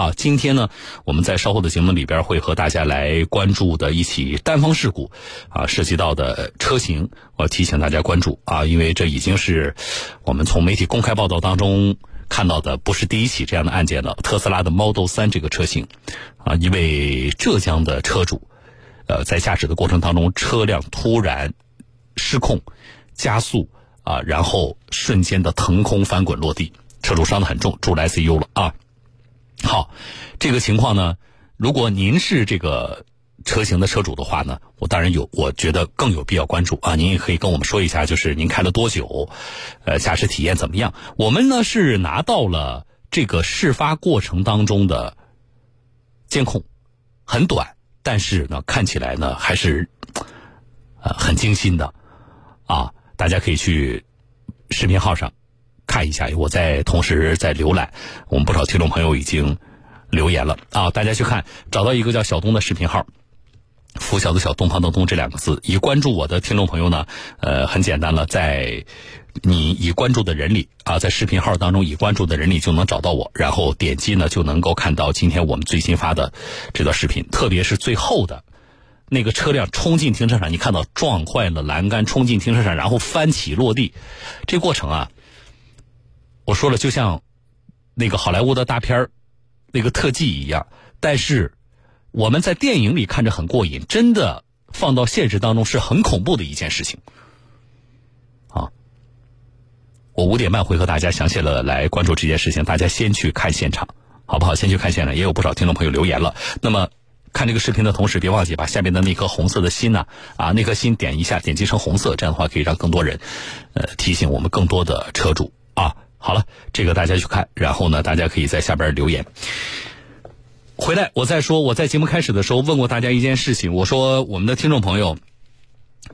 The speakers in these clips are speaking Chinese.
啊，今天呢，我们在稍后的节目里边会和大家来关注的一起单方事故，啊，涉及到的车型，我提醒大家关注啊，因为这已经是我们从媒体公开报道当中看到的不是第一起这样的案件了。特斯拉的 Model 3这个车型，啊，一位浙江的车主，呃，在驾驶的过程当中，车辆突然失控加速啊，然后瞬间的腾空翻滚落地，车主伤得很重，住了 ICU 了啊。好，这个情况呢，如果您是这个车型的车主的话呢，我当然有，我觉得更有必要关注啊。您也可以跟我们说一下，就是您开了多久，呃，驾驶体验怎么样？我们呢是拿到了这个事发过程当中的监控，很短，但是呢，看起来呢还是呃很精心的啊。大家可以去视频号上。看一下，我在同时在浏览，我们不少听众朋友已经留言了啊！大家去看，找到一个叫小东的视频号，“拂晓的小东方的东”这两个字，已关注我的听众朋友呢，呃，很简单了，在你已关注的人里啊，在视频号当中已关注的人里就能找到我，然后点击呢就能够看到今天我们最新发的这段视频，特别是最后的那个车辆冲进停车场，你看到撞坏了栏杆，冲进停车场，然后翻起落地，这过程啊。我说了，就像那个好莱坞的大片那个特技一样。但是我们在电影里看着很过瘾，真的放到现实当中是很恐怖的一件事情。啊，我五点半会和大家详细的来关注这件事情，大家先去看现场，好不好？先去看现场，也有不少听众朋友留言了。那么看这个视频的同时，别忘记把下面的那颗红色的心呢，啊，那颗心点一下，点击成红色，这样的话可以让更多人，呃，提醒我们更多的车主啊。好了，这个大家去看，然后呢，大家可以在下边留言。回来我再说，我在节目开始的时候问过大家一件事情，我说我们的听众朋友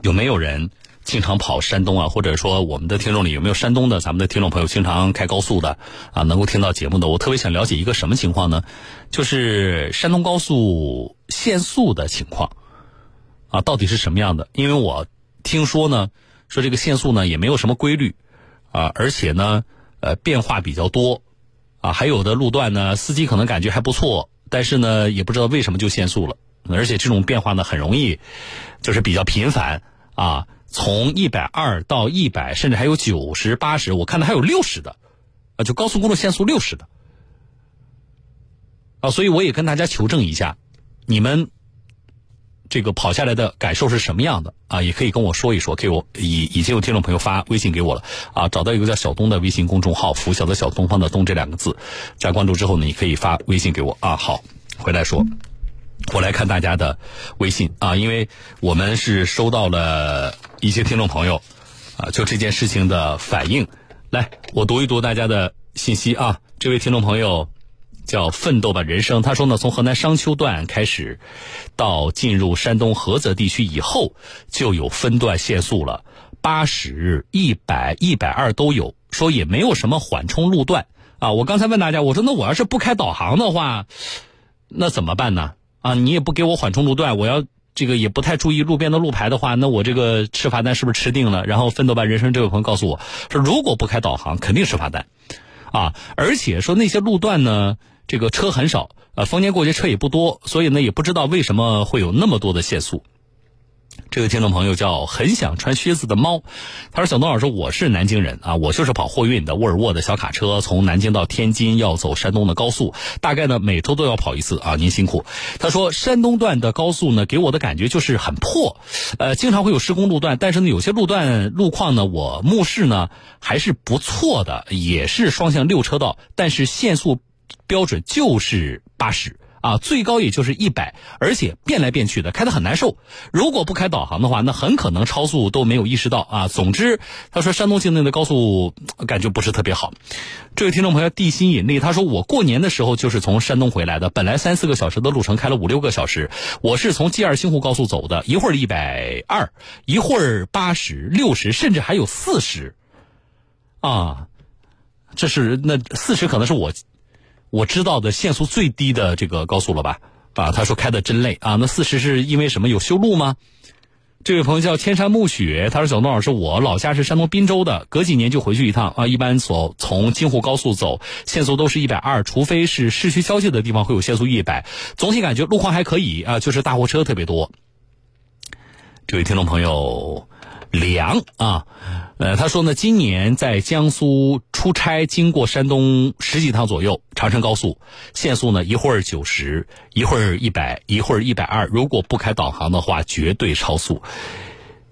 有没有人经常跑山东啊？或者说我们的听众里有没有山东的咱们的听众朋友经常开高速的啊？能够听到节目的，我特别想了解一个什么情况呢？就是山东高速限速的情况啊，到底是什么样的？因为我听说呢，说这个限速呢也没有什么规律啊，而且呢。呃，变化比较多，啊，还有的路段呢，司机可能感觉还不错，但是呢，也不知道为什么就限速了，而且这种变化呢，很容易，就是比较频繁，啊，从一百二到一百，甚至还有九十八十，我看到还有六十的，啊，就高速公路限速六十的，啊，所以我也跟大家求证一下，你们。这个跑下来的感受是什么样的啊？也可以跟我说一说。给我已已经有听众朋友发微信给我了啊，找到一个叫小东的微信公众号“拂晓的小东方的东”这两个字，加关注之后呢，你可以发微信给我啊。好，回来说，我来看大家的微信啊，因为我们是收到了一些听众朋友啊，就这件事情的反应。来，我读一读大家的信息啊。这位听众朋友。叫奋斗吧人生。他说呢，从河南商丘段开始，到进入山东菏泽地区以后，就有分段限速了，八十、一百、一百二都有。说也没有什么缓冲路段啊。我刚才问大家，我说那我要是不开导航的话，那怎么办呢？啊，你也不给我缓冲路段，我要这个也不太注意路边的路牌的话，那我这个吃罚单是不是吃定了？然后奋斗吧人生这位朋友告诉我说，如果不开导航，肯定是罚单啊。而且说那些路段呢。这个车很少，呃，逢年过节车也不多，所以呢，也不知道为什么会有那么多的限速。这个听众朋友叫很想穿靴子的猫，他说：“小东老师，我是南京人啊，我就是跑货运的，沃尔沃的小卡车，从南京到天津要走山东的高速，大概呢每周都要跑一次啊，您辛苦。”他说：“山东段的高速呢，给我的感觉就是很破，呃，经常会有施工路段，但是呢，有些路段路况呢，我目视呢还是不错的，也是双向六车道，但是限速。”标准就是八十啊，最高也就是一百，而且变来变去的，开得很难受。如果不开导航的话，那很可能超速都没有意识到啊。总之，他说山东境内的高速感觉不是特别好。这位听众朋友地心引力，他说我过年的时候就是从山东回来的，本来三四个小时的路程开了五六个小时。我是从 G 二新湖高速走的，一会儿一百二，一会儿八十、六十，甚至还有四十啊。这是那四十可能是我。我知道的限速最低的这个高速了吧？啊，他说开的真累啊。那四十是因为什么？有修路吗？这位朋友叫千山暮雪，他说：“小东老师，我老家是山东滨州的，隔几年就回去一趟啊。一般所从京沪高速走，限速都是一百二，除非是市区交界的地方会有限速一百。总体感觉路况还可以啊，就是大货车特别多。”这位听众朋友。梁啊，呃，他说呢，今年在江苏出差，经过山东十几趟左右，长城高速限速呢，一会儿九十，一会儿一百，一会儿一百二，如果不开导航的话，绝对超速。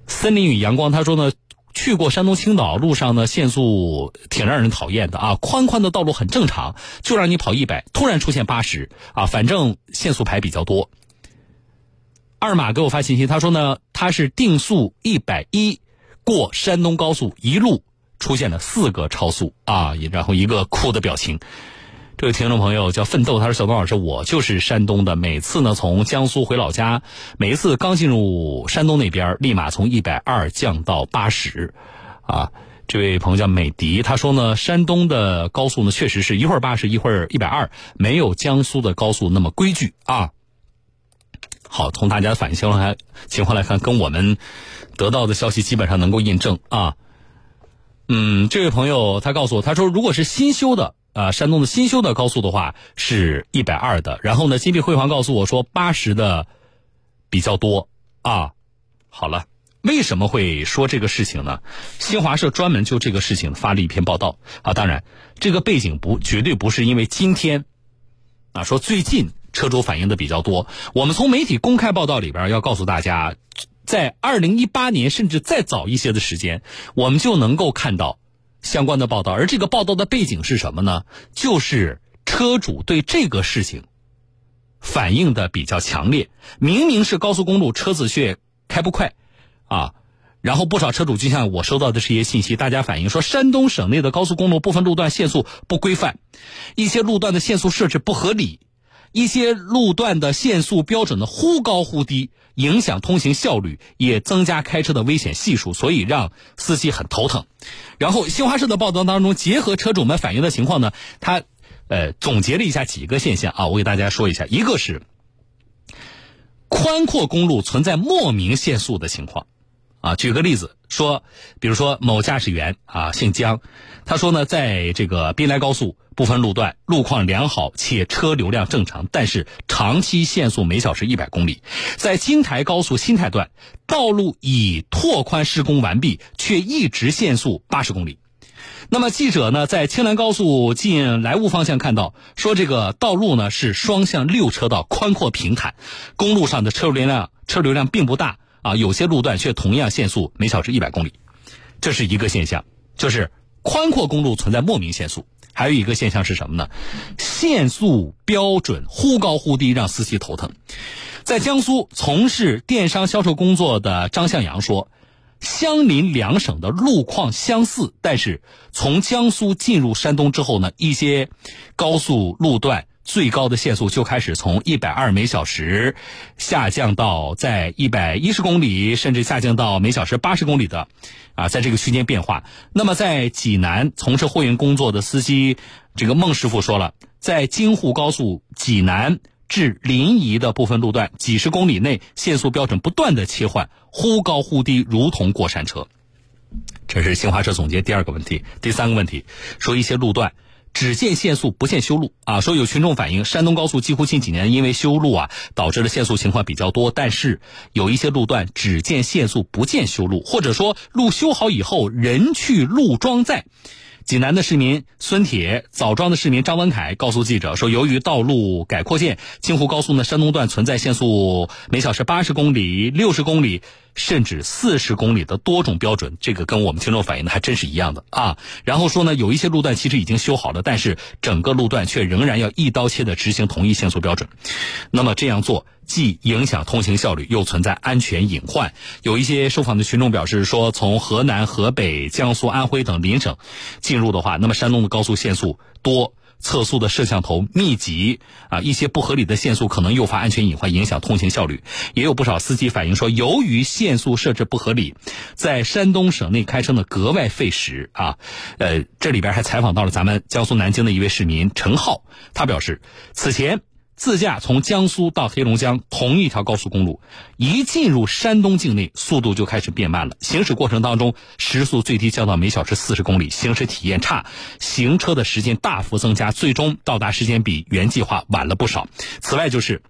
森林与阳光他说呢，去过山东青岛，路上呢限速挺让人讨厌的啊，宽宽的道路很正常，就让你跑一百，突然出现八十啊，反正限速牌比较多。二马给我发信息，他说呢，他是定速一百一过山东高速，一路出现了四个超速啊，然后一个哭的表情。这位听众朋友叫奋斗，他说小东老师，我就是山东的，每次呢从江苏回老家，每一次刚进入山东那边，立马从一百二降到八十，啊，这位朋友叫美迪，他说呢，山东的高速呢确实是一会儿八十，一会儿一百二，没有江苏的高速那么规矩啊。好，从大家反应情况来情况来看，跟我们得到的消息基本上能够印证啊。嗯，这位朋友他告诉我，他说如果是新修的啊，山东的新修的高速的话是一百二的。然后呢，金碧辉煌告诉我说八十的比较多啊。好了，为什么会说这个事情呢？新华社专门就这个事情发了一篇报道啊。当然，这个背景不绝对不是因为今天啊，说最近。车主反映的比较多，我们从媒体公开报道里边要告诉大家，在二零一八年甚至再早一些的时间，我们就能够看到相关的报道。而这个报道的背景是什么呢？就是车主对这个事情反应的比较强烈。明明是高速公路，车子却开不快，啊，然后不少车主就像我收到的这些信息，大家反映说，山东省内的高速公路部分路段限速不规范，一些路段的限速设置不合理。一些路段的限速标准呢忽高忽低，影响通行效率，也增加开车的危险系数，所以让司机很头疼。然后新华社的报道当中，结合车主们反映的情况呢，他呃总结了一下几个现象啊，我给大家说一下。一个是宽阔公路存在莫名限速的情况啊，举个例子说，比如说某驾驶员啊姓姜，他说呢，在这个滨莱高速。部分路段路况良好且车流量正常，但是长期限速每小时一百公里。在京台高速新泰段，道路已拓宽施工完毕，却一直限速八十公里。那么记者呢，在青兰高速进莱芜方向看到，说这个道路呢是双向六车道，宽阔平坦，公路上的车流量车流量并不大啊，有些路段却同样限速每小时一百公里，这是一个现象，就是宽阔公路存在莫名限速。还有一个现象是什么呢？限速标准忽高忽低，让司机头疼。在江苏从事电商销售工作的张向阳说：“相邻两省的路况相似，但是从江苏进入山东之后呢，一些高速路段。”最高的限速就开始从一百二每小时下降到在一百一十公里，甚至下降到每小时八十公里的，啊，在这个区间变化。那么在济南从事货运工作的司机，这个孟师傅说了，在京沪高速济南至临沂的部分路段，几十公里内限速标准不断的切换，忽高忽低，如同过山车。这是新华社总结第二个问题。第三个问题，说一些路段。只见限速不见修路啊！说有群众反映，山东高速几乎近几年因为修路啊，导致了限速情况比较多。但是有一些路段只见限速不见修路，或者说路修好以后人去路装在。济南的市民孙铁、枣庄的市民张文凯告诉记者说，由于道路改扩建，京沪高速呢山东段存在限速每小时八十公里、六十公里，甚至四十公里的多种标准。这个跟我们听众反映的还真是一样的啊。然后说呢，有一些路段其实已经修好了，但是整个路段却仍然要一刀切的执行同一限速标准。那么这样做。既影响通行效率，又存在安全隐患。有一些受访的群众表示说，从河南、河北、江苏、安徽等邻省进入的话，那么山东的高速限速多，测速的摄像头密集啊，一些不合理的限速可能诱发安全隐患，影响通行效率。也有不少司机反映说，由于限速设置不合理，在山东省内开车呢格外费时啊。呃，这里边还采访到了咱们江苏南京的一位市民陈浩，他表示，此前。自驾从江苏到黑龙江同一条高速公路，一进入山东境内，速度就开始变慢了。行驶过程当中，时速最低降到每小时四十公里，行驶体验差，行车的时间大幅增加，最终到达时间比原计划晚了不少。此外，就是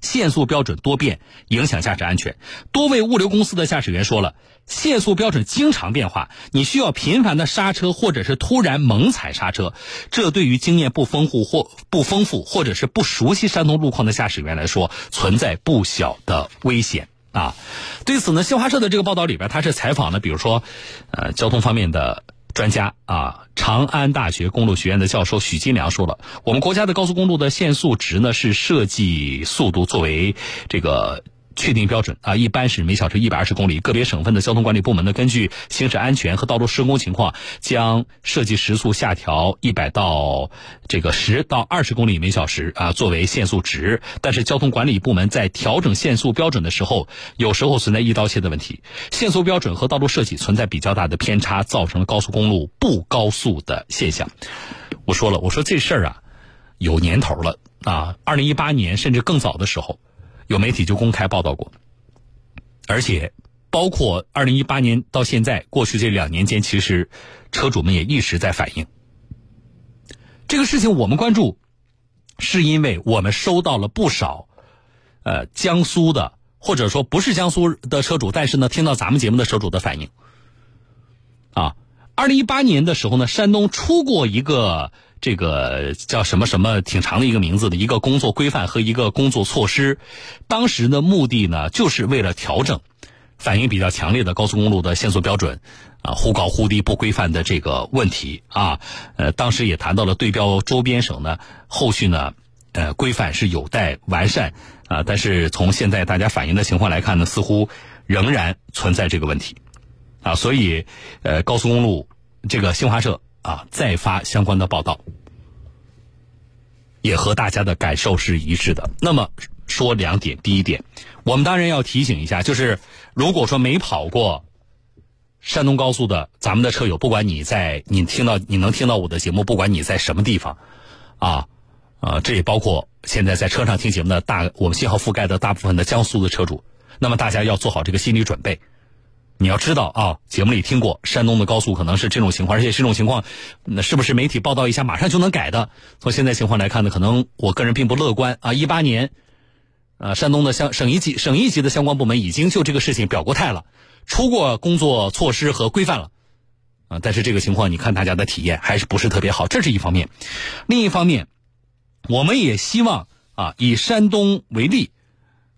限速标准多变，影响驾驶安全。多位物流公司的驾驶员说了。限速标准经常变化，你需要频繁的刹车，或者是突然猛踩刹车，这对于经验不丰富或不丰富，或者是不熟悉山东路况的驾驶员来说，存在不小的危险啊。对此呢，新华社的这个报道里边，他是采访了，比如说，呃，交通方面的专家啊，长安大学公路学院的教授许金良说了，我们国家的高速公路的限速值呢，是设计速度作为这个。确定标准啊，一般是每小时一百二十公里。个别省份的交通管理部门呢，根据行驶安全和道路施工情况，将设计时速下调一百到这个十到二十公里每小时啊，作为限速值。但是交通管理部门在调整限速标准的时候，有时候存在一刀切的问题，限速标准和道路设计存在比较大的偏差，造成了高速公路不高速的现象。我说了，我说这事儿啊，有年头了啊，二零一八年甚至更早的时候。有媒体就公开报道过，而且包括二零一八年到现在过去这两年间，其实车主们也一直在反映这个事情。我们关注，是因为我们收到了不少呃江苏的或者说不是江苏的车主，但是呢听到咱们节目的车主的反应啊。二零一八年的时候呢，山东出过一个。这个叫什么什么挺长的一个名字的一个工作规范和一个工作措施，当时的目的呢，就是为了调整反应比较强烈的高速公路的限速标准啊忽高忽低不规范的这个问题啊。呃，当时也谈到了对标周边省呢，后续呢，呃，规范是有待完善啊。但是从现在大家反映的情况来看呢，似乎仍然存在这个问题啊。所以，呃，高速公路这个新华社。啊，再发相关的报道，也和大家的感受是一致的。那么说两点，第一点，我们当然要提醒一下，就是如果说没跑过山东高速的咱们的车友，不管你在你听到你能听到我的节目，不管你在什么地方，啊啊，这也包括现在在车上听节目的大我们信号覆盖的大部分的江苏的车主，那么大家要做好这个心理准备。你要知道啊，节目里听过山东的高速可能是这种情况，而且这种情况，那是不是媒体报道一下马上就能改的？从现在情况来看呢，可能我个人并不乐观啊。一八年，呃，山东的相省一级省一级的相关部门已经就这个事情表过态了，出过工作措施和规范了，啊，但是这个情况你看大家的体验还是不是特别好，这是一方面。另一方面，我们也希望啊，以山东为例。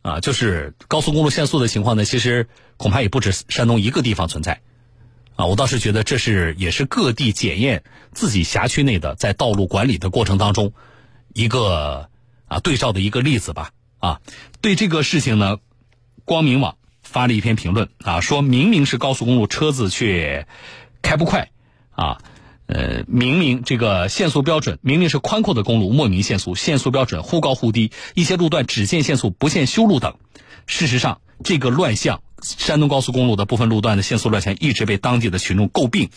啊，就是高速公路限速的情况呢，其实恐怕也不止山东一个地方存在，啊，我倒是觉得这是也是各地检验自己辖区内的在道路管理的过程当中一个啊对照的一个例子吧。啊，对这个事情呢，光明网发了一篇评论啊，说明明是高速公路，车子却开不快，啊。呃，明明这个限速标准明明是宽阔的公路，莫名限速，限速标准忽高忽低，一些路段只限限速不限修路等。事实上，这个乱象，山东高速公路的部分路段的限速乱象一直被当地的群众诟病。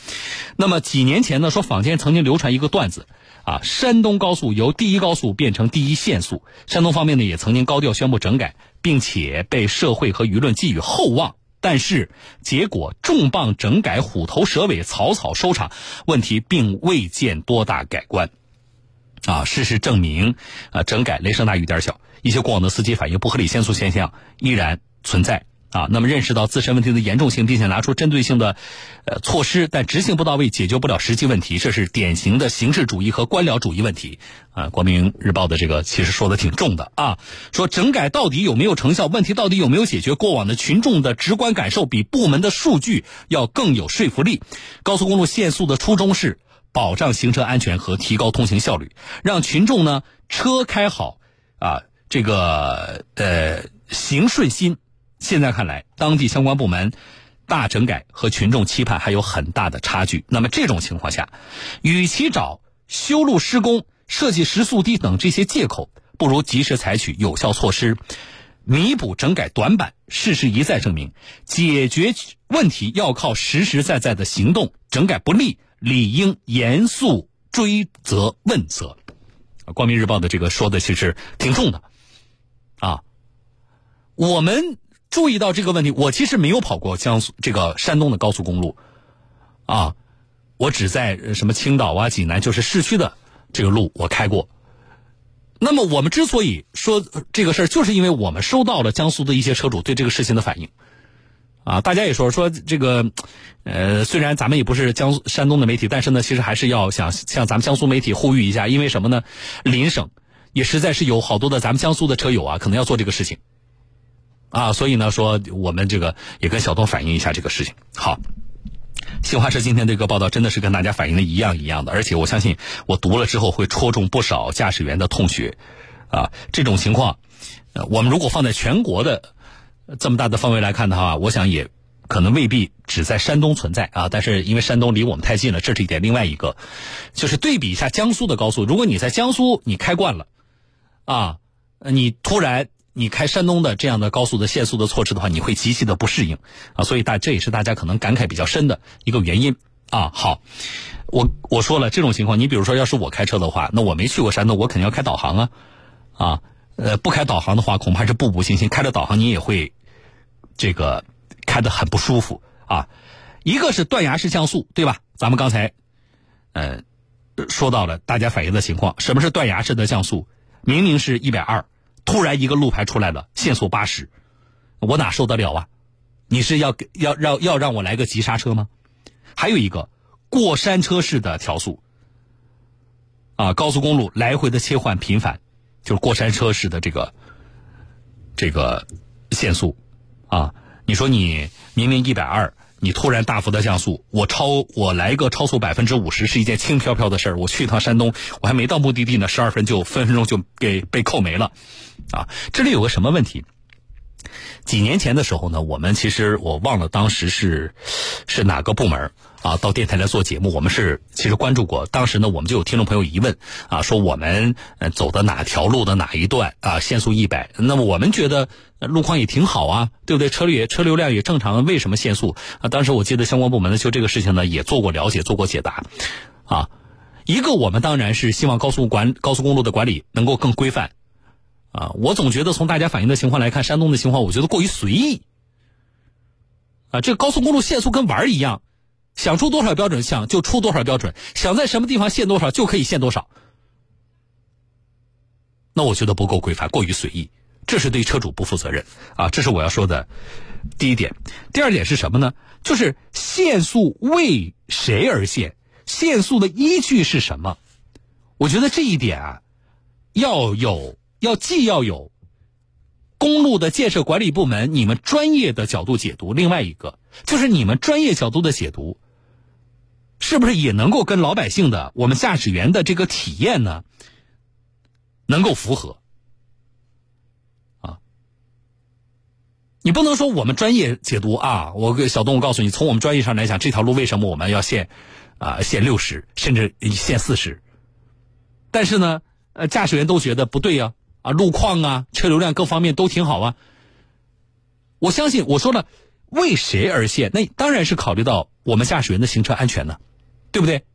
那么几年前呢，说坊间曾经流传一个段子，啊，山东高速由第一高速变成第一限速，山东方面呢也曾经高调宣布整改，并且被社会和舆论寄予厚望。但是结果重磅整改虎头蛇尾，草草收场，问题并未见多大改观。啊，事实证明，啊，整改雷声大雨点小，一些过往的司机反映不合理限速现象依然存在。啊，那么认识到自身问题的严重性，并且拿出针对性的呃措施，但执行不到位，解决不了实际问题，这是典型的形式主义和官僚主义问题。啊，国民日报的这个其实说的挺重的啊，说整改到底有没有成效，问题到底有没有解决，过往的群众的直观感受比部门的数据要更有说服力。高速公路限速的初衷是保障行车安全和提高通行效率，让群众呢车开好啊，这个呃行顺心。现在看来，当地相关部门大整改和群众期盼还有很大的差距。那么这种情况下，与其找修路施工、设计时速低等这些借口，不如及时采取有效措施，弥补整改短板。事实一再证明，解决问题要靠实实在在的行动。整改不力，理应严肃追责问责。光明日报的这个说的其实挺重的，啊，我们注意到这个问题，我其实没有跑过江苏这个山东的高速公路，啊，我只在什么青岛啊、济南，就是市区的这个路我开过。那么我们之所以说这个事儿，就是因为我们收到了江苏的一些车主对这个事情的反应。啊，大家也说说这个，呃，虽然咱们也不是江苏、山东的媒体，但是呢，其实还是要想向咱们江苏媒体呼吁一下，因为什么呢？邻省也实在是有好多的咱们江苏的车友啊，可能要做这个事情，啊，所以呢，说我们这个也跟小东反映一下这个事情。好，新华社今天这个报道真的是跟大家反映的一样一样的，而且我相信我读了之后会戳中不少驾驶员的痛穴，啊，这种情况，呃，我们如果放在全国的。这么大的范围来看的话，我想也可能未必只在山东存在啊。但是因为山东离我们太近了，这是一点。另外一个，就是对比一下江苏的高速。如果你在江苏你开惯了，啊，你突然你开山东的这样的高速的限速的措施的话，你会极其的不适应啊。所以大这也是大家可能感慨比较深的一个原因啊。好，我我说了这种情况，你比如说要是我开车的话，那我没去过山东，我肯定要开导航啊，啊。呃，不开导航的话，恐怕是步步惊心；开着导航，你也会这个开的很不舒服啊。一个是断崖式降速，对吧？咱们刚才呃说到了大家反映的情况，什么是断崖式的降速？明明是一百二，突然一个路牌出来了，限速八十，我哪受得了啊？你是要要让要让我来个急刹车吗？还有一个过山车式的调速啊，高速公路来回的切换频繁。就是过山车式的这个这个限速啊！你说你明明一百二，你突然大幅的降速，我超我来个超速百分之五十是一件轻飘飘的事儿。我去一趟山东，我还没到目的地呢，十二分就分分钟就给被扣没了啊！这里有个什么问题？几年前的时候呢，我们其实我忘了当时是是哪个部门。啊，到电台来做节目，我们是其实关注过。当时呢，我们就有听众朋友疑问啊，说我们走的哪条路的哪一段啊，限速一百？那么我们觉得路况也挺好啊，对不对？车流车流量也正常，为什么限速？啊，当时我记得相关部门呢就这个事情呢也做过了解，做过解答。啊，一个我们当然是希望高速管高速公路的管理能够更规范。啊，我总觉得从大家反映的情况来看，山东的情况我觉得过于随意。啊，这个高速公路限速跟玩儿一样。想出多少标准想就出多少标准，想在什么地方限多少就可以限多少。那我觉得不够规范，过于随意，这是对车主不负责任啊！这是我要说的第一点。第二点是什么呢？就是限速为谁而限？限速的依据是什么？我觉得这一点啊，要有要既要有公路的建设管理部门你们专业的角度解读，另外一个就是你们专业角度的解读。是不是也能够跟老百姓的我们驾驶员的这个体验呢，能够符合？啊，你不能说我们专业解读啊！我给小东，我告诉你，从我们专业上来讲，这条路为什么我们要限啊限六十，甚至限四十？但是呢，呃，驾驶员都觉得不对呀，啊路况啊，车流量各方面都挺好啊。我相信我说了，为谁而限？那当然是考虑到我们驾驶员的行车安全呢。对不对？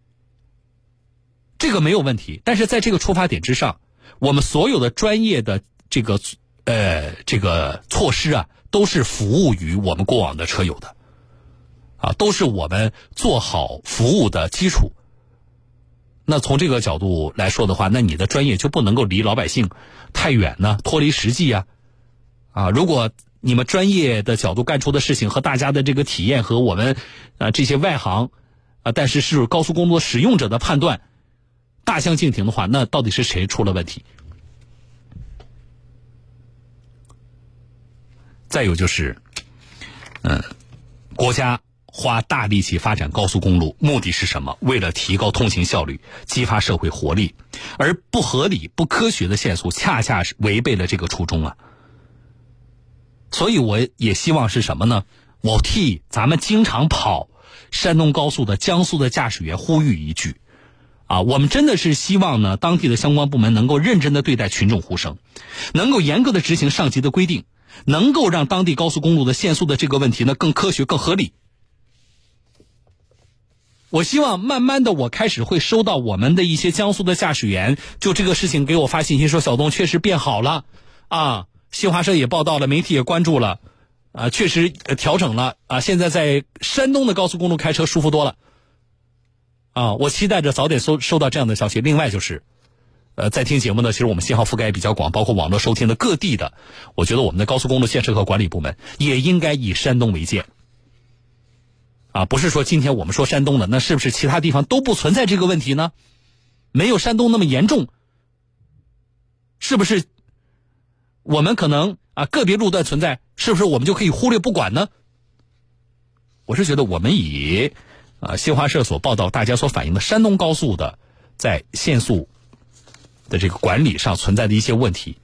这个没有问题，但是在这个出发点之上，我们所有的专业的这个呃这个措施啊，都是服务于我们过往的车友的，啊，都是我们做好服务的基础。那从这个角度来说的话，那你的专业就不能够离老百姓太远呢，脱离实际啊，啊，如果你们专业的角度干出的事情和大家的这个体验和我们啊这些外行。啊，但是是高速公路使用者的判断大相径庭的话，那到底是谁出了问题？再有就是，嗯，国家花大力气发展高速公路，目的是什么？为了提高通行效率，激发社会活力，而不合理、不科学的限速，恰恰是违背了这个初衷啊！所以我也希望是什么呢？我替咱们经常跑。山东高速的、江苏的驾驶员呼吁一句：啊，我们真的是希望呢，当地的相关部门能够认真的对待群众呼声，能够严格的执行上级的规定，能够让当地高速公路的限速的这个问题呢更科学、更合理。我希望慢慢的，我开始会收到我们的一些江苏的驾驶员就这个事情给我发信息说，小东确实变好了，啊，新华社也报道了，媒体也关注了，啊，确实调整了，啊，现在在山东的高速公路开车舒服多了，啊，我期待着早点收收到这样的消息。另外就是，呃，在听节目呢，其实我们信号覆盖比较广，包括网络收听的各地的，我觉得我们的高速公路建设和管理部门也应该以山东为鉴。啊，不是说今天我们说山东的，那是不是其他地方都不存在这个问题呢？没有山东那么严重，是不是？我们可能啊个别路段存在，是不是我们就可以忽略不管呢？我是觉得我们以啊新华社所报道、大家所反映的山东高速的在限速的这个管理上存在的一些问题，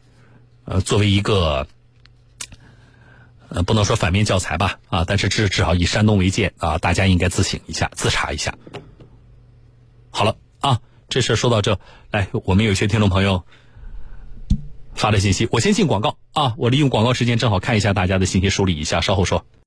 呃，作为一个。呃，不能说反面教材吧，啊，但是至至少以山东为鉴啊，大家应该自省一下，自查一下。好了啊，这事说到这，来，我们有些听众朋友发的信息，我先进广告啊，我利用广告时间正好看一下大家的信息，梳理一下，稍后说。